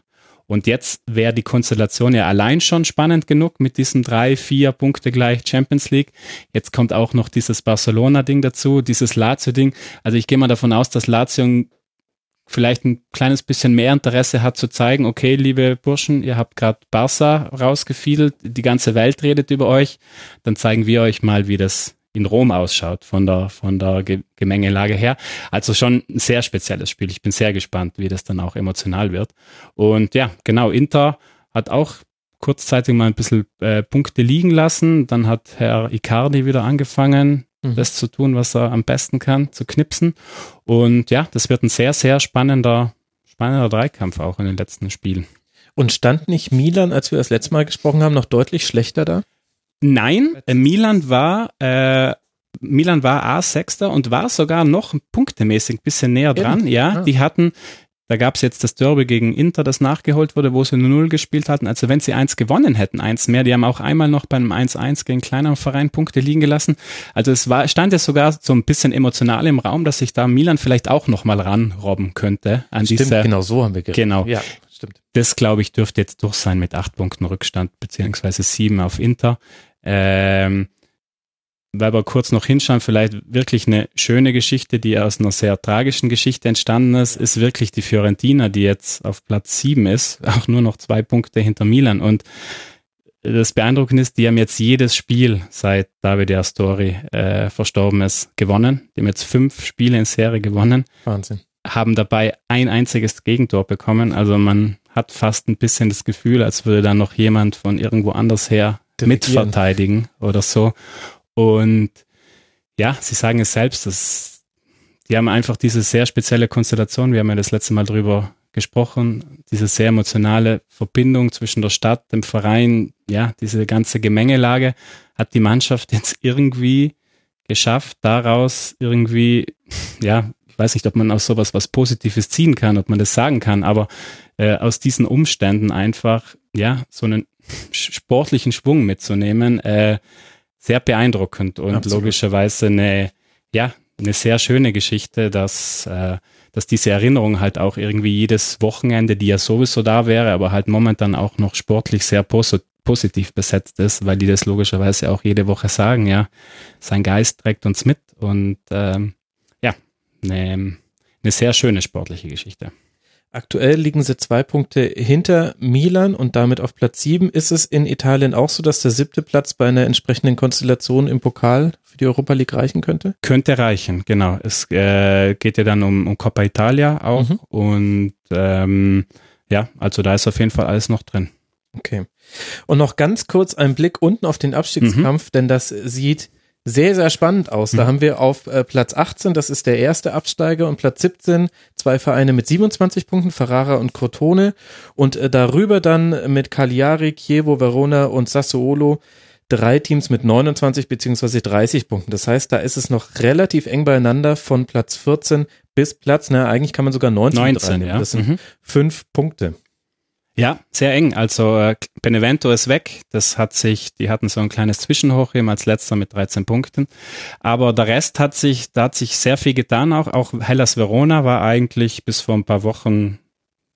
Speaker 2: Und jetzt wäre die Konstellation ja allein schon spannend genug mit diesen drei, vier Punkte gleich Champions League. Jetzt kommt auch noch dieses Barcelona-Ding dazu, dieses Lazio-Ding. Also ich gehe mal davon aus, dass Lazio vielleicht ein kleines bisschen mehr Interesse hat zu zeigen, okay, liebe Burschen, ihr habt gerade Barca rausgefiedelt, die ganze Welt redet über euch, dann zeigen wir euch mal, wie das in Rom ausschaut von der, von der Gemengelage her. Also schon ein sehr spezielles Spiel. Ich bin sehr gespannt, wie das dann auch emotional wird. Und ja, genau, Inter hat auch kurzzeitig mal ein bisschen äh, Punkte liegen lassen. Dann hat Herr Icardi wieder angefangen, mhm. das zu tun, was er am besten kann, zu knipsen. Und ja, das wird ein sehr, sehr spannender, spannender Dreikampf auch in den letzten Spielen.
Speaker 1: Und stand nicht Milan, als wir das letzte Mal gesprochen haben, noch deutlich schlechter da?
Speaker 2: Nein, äh, Milan war äh, Milan war A6. und war sogar noch punktemäßig ein bisschen näher dran. Ja, ah. die hatten, da gab es jetzt das Derby gegen Inter, das nachgeholt wurde, wo sie nur 0 gespielt hatten. Also wenn sie eins gewonnen hätten, eins mehr, die haben auch einmal noch beim 1-1 gegen kleineren Verein Punkte liegen gelassen. Also es war, stand ja sogar so ein bisschen emotional im Raum, dass sich da Milan vielleicht auch nochmal ranrobben könnte an
Speaker 1: Stimmt, diese. Genau so haben wir
Speaker 2: geredet. Genau. Ja, stimmt. Das, glaube ich, dürfte jetzt durch sein mit acht Punkten Rückstand, beziehungsweise sieben auf Inter. Ähm, weil wir kurz noch hinschauen, vielleicht wirklich eine schöne Geschichte, die aus einer sehr tragischen Geschichte entstanden ist, ist wirklich die Fiorentina, die jetzt auf Platz sieben ist, auch nur noch zwei Punkte hinter Milan. Und das Beeindruckende ist, die haben jetzt jedes Spiel, seit David Astori äh, verstorben ist, gewonnen. Die haben jetzt fünf Spiele in Serie gewonnen.
Speaker 1: Wahnsinn.
Speaker 2: Haben dabei ein einziges Gegentor bekommen. Also man hat fast ein bisschen das Gefühl, als würde da noch jemand von irgendwo anders her mitverteidigen oder so. Und ja, sie sagen es selbst, dass die haben einfach diese sehr spezielle Konstellation. Wir haben ja das letzte Mal drüber gesprochen, diese sehr emotionale Verbindung zwischen der Stadt, dem Verein, ja, diese ganze Gemengelage hat die Mannschaft jetzt irgendwie geschafft, daraus irgendwie, ja, ich weiß nicht, ob man aus sowas was Positives ziehen kann, ob man das sagen kann, aber äh, aus diesen Umständen einfach, ja, so einen sportlichen Schwung mitzunehmen, äh, sehr beeindruckend und Absolut. logischerweise eine, ja, eine sehr schöne Geschichte, dass, äh, dass diese Erinnerung halt auch irgendwie jedes Wochenende, die ja sowieso da wäre, aber halt momentan auch noch sportlich sehr pos positiv besetzt ist, weil die das logischerweise auch jede Woche sagen, ja, sein Geist trägt uns mit und ähm, ja, eine, eine sehr schöne sportliche Geschichte.
Speaker 1: Aktuell liegen sie zwei Punkte hinter Milan und damit auf Platz sieben. Ist es in Italien auch so, dass der siebte Platz bei einer entsprechenden Konstellation im Pokal für die Europa League reichen könnte?
Speaker 2: Könnte reichen, genau. Es äh, geht ja dann um, um Coppa Italia auch mhm. und ähm, ja, also da ist auf jeden Fall alles noch drin.
Speaker 1: Okay. Und noch ganz kurz ein Blick unten auf den Abstiegskampf, mhm. denn das sieht sehr, sehr spannend aus. Da mhm. haben wir auf äh, Platz 18, das ist der erste Absteiger, und Platz 17 zwei Vereine mit 27 Punkten, Ferrara und Crotone. Und äh, darüber dann mit Cagliari, Chievo, Verona und Sassuolo drei Teams mit 29 beziehungsweise 30 Punkten. Das heißt, da ist es noch relativ eng beieinander von Platz 14 bis Platz, na, eigentlich kann man sogar 19,
Speaker 2: 19 ja.
Speaker 1: Das sind mhm. fünf Punkte.
Speaker 2: Ja, sehr eng. Also äh, Benevento ist weg. Das hat sich, die hatten so ein kleines Zwischenhoch eben als letzter mit 13 Punkten. Aber der Rest hat sich, da hat sich sehr viel getan auch. Auch Hellas Verona war eigentlich bis vor ein paar Wochen,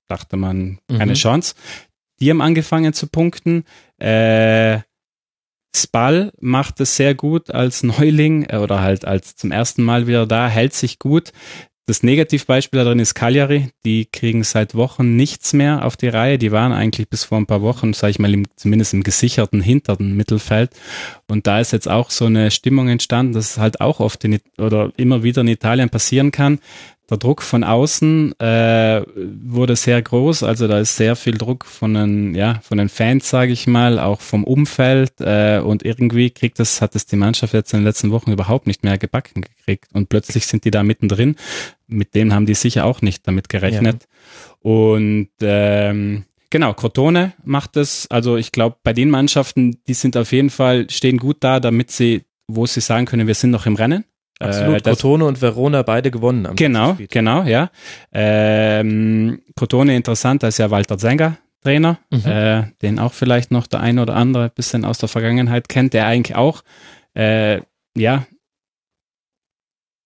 Speaker 2: dachte man, keine mhm. Chance. Die haben angefangen zu punkten. Äh, Spal macht es sehr gut als Neuling äh, oder halt als zum ersten Mal wieder da, hält sich gut. Das Negativbeispiel darin ist Cagliari. Die kriegen seit Wochen nichts mehr auf die Reihe. Die waren eigentlich bis vor ein paar Wochen, sage ich mal, im, zumindest im gesicherten hinteren Mittelfeld. Und da ist jetzt auch so eine Stimmung entstanden, dass es halt auch oft in, oder immer wieder in Italien passieren kann, der Druck von außen äh, wurde sehr groß, also da ist sehr viel Druck von den, ja, von den Fans, sage ich mal, auch vom Umfeld äh, und irgendwie kriegt das, hat es die Mannschaft jetzt in den letzten Wochen überhaupt nicht mehr gebacken gekriegt und plötzlich sind die da mittendrin. Mit dem haben die sicher auch nicht damit gerechnet. Ja. Und ähm, Genau, Crotone macht es. Also ich glaube, bei den Mannschaften, die sind auf jeden Fall, stehen gut da, damit sie, wo sie sagen können, wir sind noch im Rennen.
Speaker 1: Absolut, äh, Crotone und Verona beide gewonnen. Am
Speaker 2: genau, genau, ja. Ähm, Crotone interessant, da ist ja Walter Zenger Trainer, mhm. äh, den auch vielleicht noch der ein oder andere ein bisschen aus der Vergangenheit kennt, der eigentlich auch, äh, ja,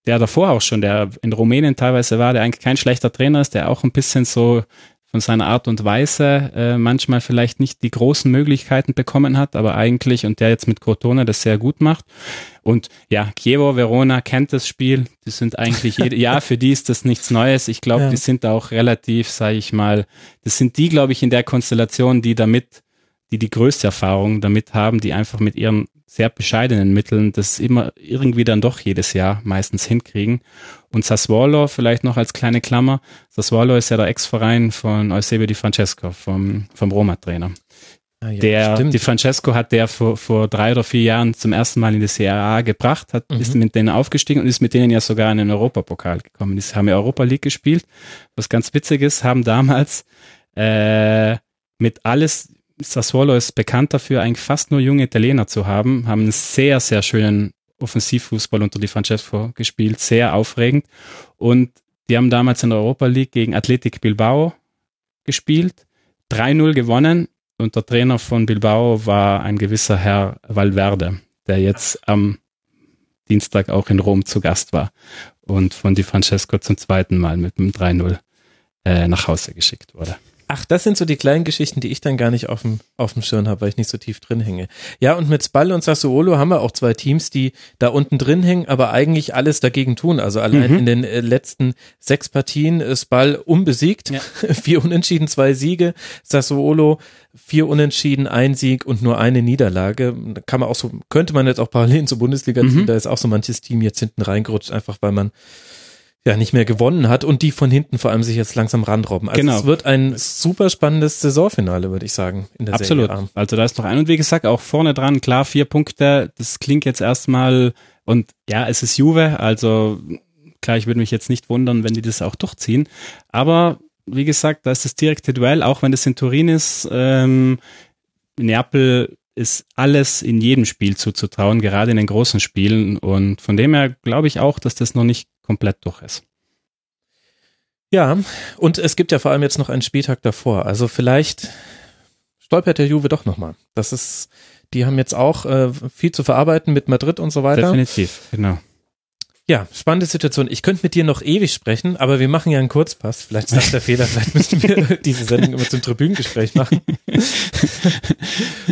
Speaker 2: der davor auch schon, der in Rumänien teilweise war, der eigentlich kein schlechter Trainer ist, der auch ein bisschen so von seiner Art und Weise äh, manchmal vielleicht nicht die großen Möglichkeiten bekommen hat, aber eigentlich und der jetzt mit Crotone das sehr gut macht. Und ja, Chievo Verona kennt das Spiel. Die sind eigentlich jede, ja, für die ist das nichts Neues. Ich glaube, ja. die sind auch relativ, sage ich mal, das sind die, glaube ich, in der Konstellation, die damit, die die größte Erfahrung damit haben, die einfach mit ihren sehr bescheidenen Mitteln das immer irgendwie dann doch jedes Jahr meistens hinkriegen. Und Sassuolo vielleicht noch als kleine Klammer. Sassuolo ist ja der Ex-Verein von Eusebio Di Francesco, vom, vom Roma-Trainer. Ah, ja, der, stimmt. Di Francesco hat der vor, vor drei oder vier Jahren zum ersten Mal in die CRA gebracht, hat, mhm. ist mit denen aufgestiegen und ist mit denen ja sogar in den Europapokal gekommen. Die haben ja Europa League gespielt. Was ganz witzig ist, haben damals äh, mit alles Sassuolo ist bekannt dafür, eigentlich fast nur junge Italiener zu haben, haben einen sehr, sehr schönen Offensivfußball unter die Francesco gespielt, sehr aufregend. Und die haben damals in der Europa League gegen Athletic Bilbao gespielt, 3-0 gewonnen und der Trainer von Bilbao war ein gewisser Herr Valverde, der jetzt am Dienstag auch in Rom zu Gast war und von Di Francesco zum zweiten Mal mit einem 3-0 äh, nach Hause geschickt wurde.
Speaker 1: Ach, das sind so die kleinen Geschichten, die ich dann gar nicht auf dem, auf dem Schirm habe, weil ich nicht so tief drin hänge. Ja, und mit Spal und Sassuolo haben wir auch zwei Teams, die da unten drin hängen, aber eigentlich alles dagegen tun. Also allein mhm. in den äh, letzten sechs Partien ist Spal unbesiegt. Ja. Vier Unentschieden, zwei Siege. Sassuolo vier Unentschieden, ein Sieg und nur eine Niederlage. Kann man auch so, könnte man jetzt auch parallel zur Bundesliga ziehen. Mhm. Da ist auch so manches Team jetzt hinten reingerutscht, einfach weil man ja nicht mehr gewonnen hat und die von hinten vor allem sich jetzt langsam ranrobben. Also genau. es wird ein super spannendes Saisonfinale, würde ich sagen,
Speaker 2: in der Absolut. Serie A. Also da ist noch ein und wie gesagt auch vorne dran, klar, vier Punkte, das klingt jetzt erstmal und ja, es ist Juve, also klar, ich würde mich jetzt nicht wundern, wenn die das auch durchziehen, aber wie gesagt, da ist das direkte Duell, auch wenn das in Turin ist, ähm, Neapel ist alles in jedem Spiel zuzutrauen, gerade in den großen Spielen. Und von dem her glaube ich auch, dass das noch nicht komplett durch ist.
Speaker 1: Ja, und es gibt ja vor allem jetzt noch einen Spieltag davor. Also vielleicht stolpert der Juve doch nochmal. Das ist, die haben jetzt auch äh, viel zu verarbeiten mit Madrid und so weiter.
Speaker 2: Definitiv, genau.
Speaker 1: Ja, spannende Situation. Ich könnte mit dir noch ewig sprechen, aber wir machen ja einen Kurzpass. Vielleicht sagt der Fehler, vielleicht müssen wir diese Sendung immer zum Tribünengespräch machen.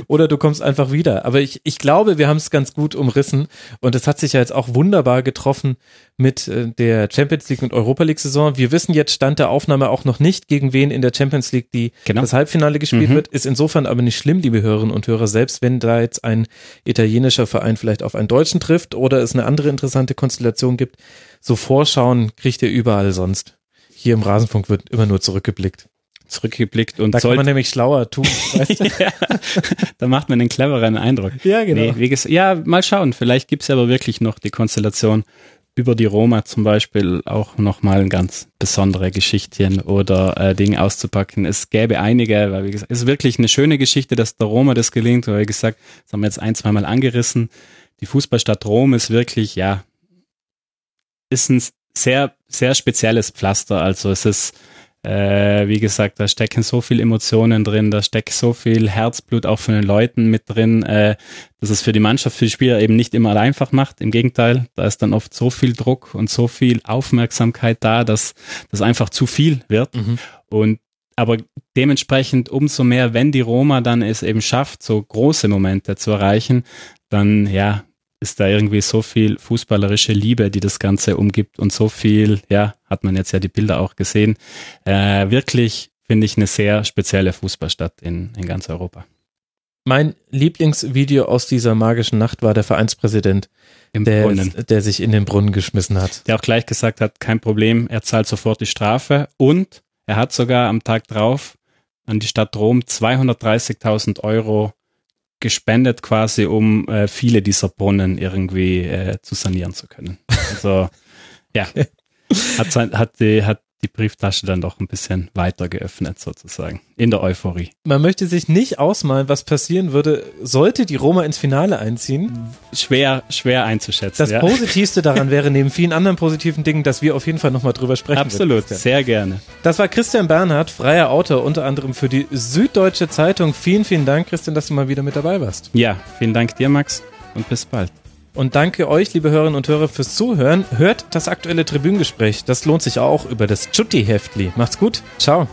Speaker 1: Oder du kommst einfach wieder. Aber ich, ich glaube, wir haben es ganz gut umrissen und es hat sich ja jetzt auch wunderbar getroffen mit äh, der Champions League und Europa League Saison. Wir wissen jetzt Stand der Aufnahme auch noch nicht, gegen wen in der Champions League die genau. das Halbfinale gespielt mhm. wird. Ist insofern aber nicht schlimm, liebe Hörerinnen und Hörer, selbst wenn da jetzt ein italienischer Verein vielleicht auf einen deutschen trifft oder es eine andere interessante Konstellation gibt. So Vorschauen kriegt ihr überall sonst. Hier im Rasenfunk wird immer nur zurückgeblickt.
Speaker 2: Zurückgeblickt und
Speaker 1: da kann man nämlich schlauer tun. Weißt du?
Speaker 2: ja, da macht man einen clevereren Eindruck.
Speaker 1: Ja, genau.
Speaker 2: Nee, ja, mal schauen. Vielleicht gibt es aber wirklich noch die Konstellation über die Roma zum Beispiel auch nochmal ganz besondere Geschichtchen oder äh, Dinge auszupacken. Es gäbe einige, weil wie gesagt, es ist wirklich eine schöne Geschichte, dass der Roma das gelingt, weil wie gesagt, das haben wir jetzt ein, zweimal angerissen. Die Fußballstadt Rom ist wirklich, ja, ist ein sehr, sehr spezielles Pflaster. Also es ist, äh, wie gesagt, da stecken so viel Emotionen drin, da steckt so viel Herzblut auch von den Leuten mit drin, äh, dass es für die Mannschaft, für die Spieler eben nicht immer einfach macht. Im Gegenteil, da ist dann oft so viel Druck und so viel Aufmerksamkeit da, dass das einfach zu viel wird. Mhm. Und aber dementsprechend umso mehr, wenn die Roma dann es eben schafft, so große Momente zu erreichen, dann ja, ist da irgendwie so viel fußballerische Liebe, die das Ganze umgibt und so viel, ja, hat man jetzt ja die Bilder auch gesehen. Äh, wirklich finde ich eine sehr spezielle Fußballstadt in, in ganz Europa.
Speaker 1: Mein Lieblingsvideo aus dieser magischen Nacht war der Vereinspräsident, der, der, sich in den Brunnen geschmissen hat.
Speaker 2: Der auch gleich gesagt hat, kein Problem, er zahlt sofort die Strafe und er hat sogar am Tag drauf an die Stadt Rom 230.000 Euro gespendet quasi, um äh, viele dieser Brunnen irgendwie äh, zu sanieren zu können. Also ja, hat, sein, hat, die, hat die Brieftasche dann doch ein bisschen weiter geöffnet sozusagen in der Euphorie.
Speaker 1: Man möchte sich nicht ausmalen, was passieren würde, sollte die Roma ins Finale einziehen.
Speaker 2: Schwer, schwer einzuschätzen.
Speaker 1: Das ja. Positivste daran wäre neben vielen anderen positiven Dingen, dass wir auf jeden Fall nochmal drüber sprechen.
Speaker 2: Absolut, sehr gerne.
Speaker 1: Das war Christian Bernhard, freier Autor, unter anderem für die Süddeutsche Zeitung. Vielen, vielen Dank, Christian, dass du mal wieder mit dabei warst.
Speaker 2: Ja, vielen Dank dir, Max, und bis bald.
Speaker 1: Und danke euch, liebe Hörerinnen und Hörer, fürs Zuhören. Hört das aktuelle Tribünengespräch. Das lohnt sich auch über das Chutti-Heftli. Macht's gut. Ciao.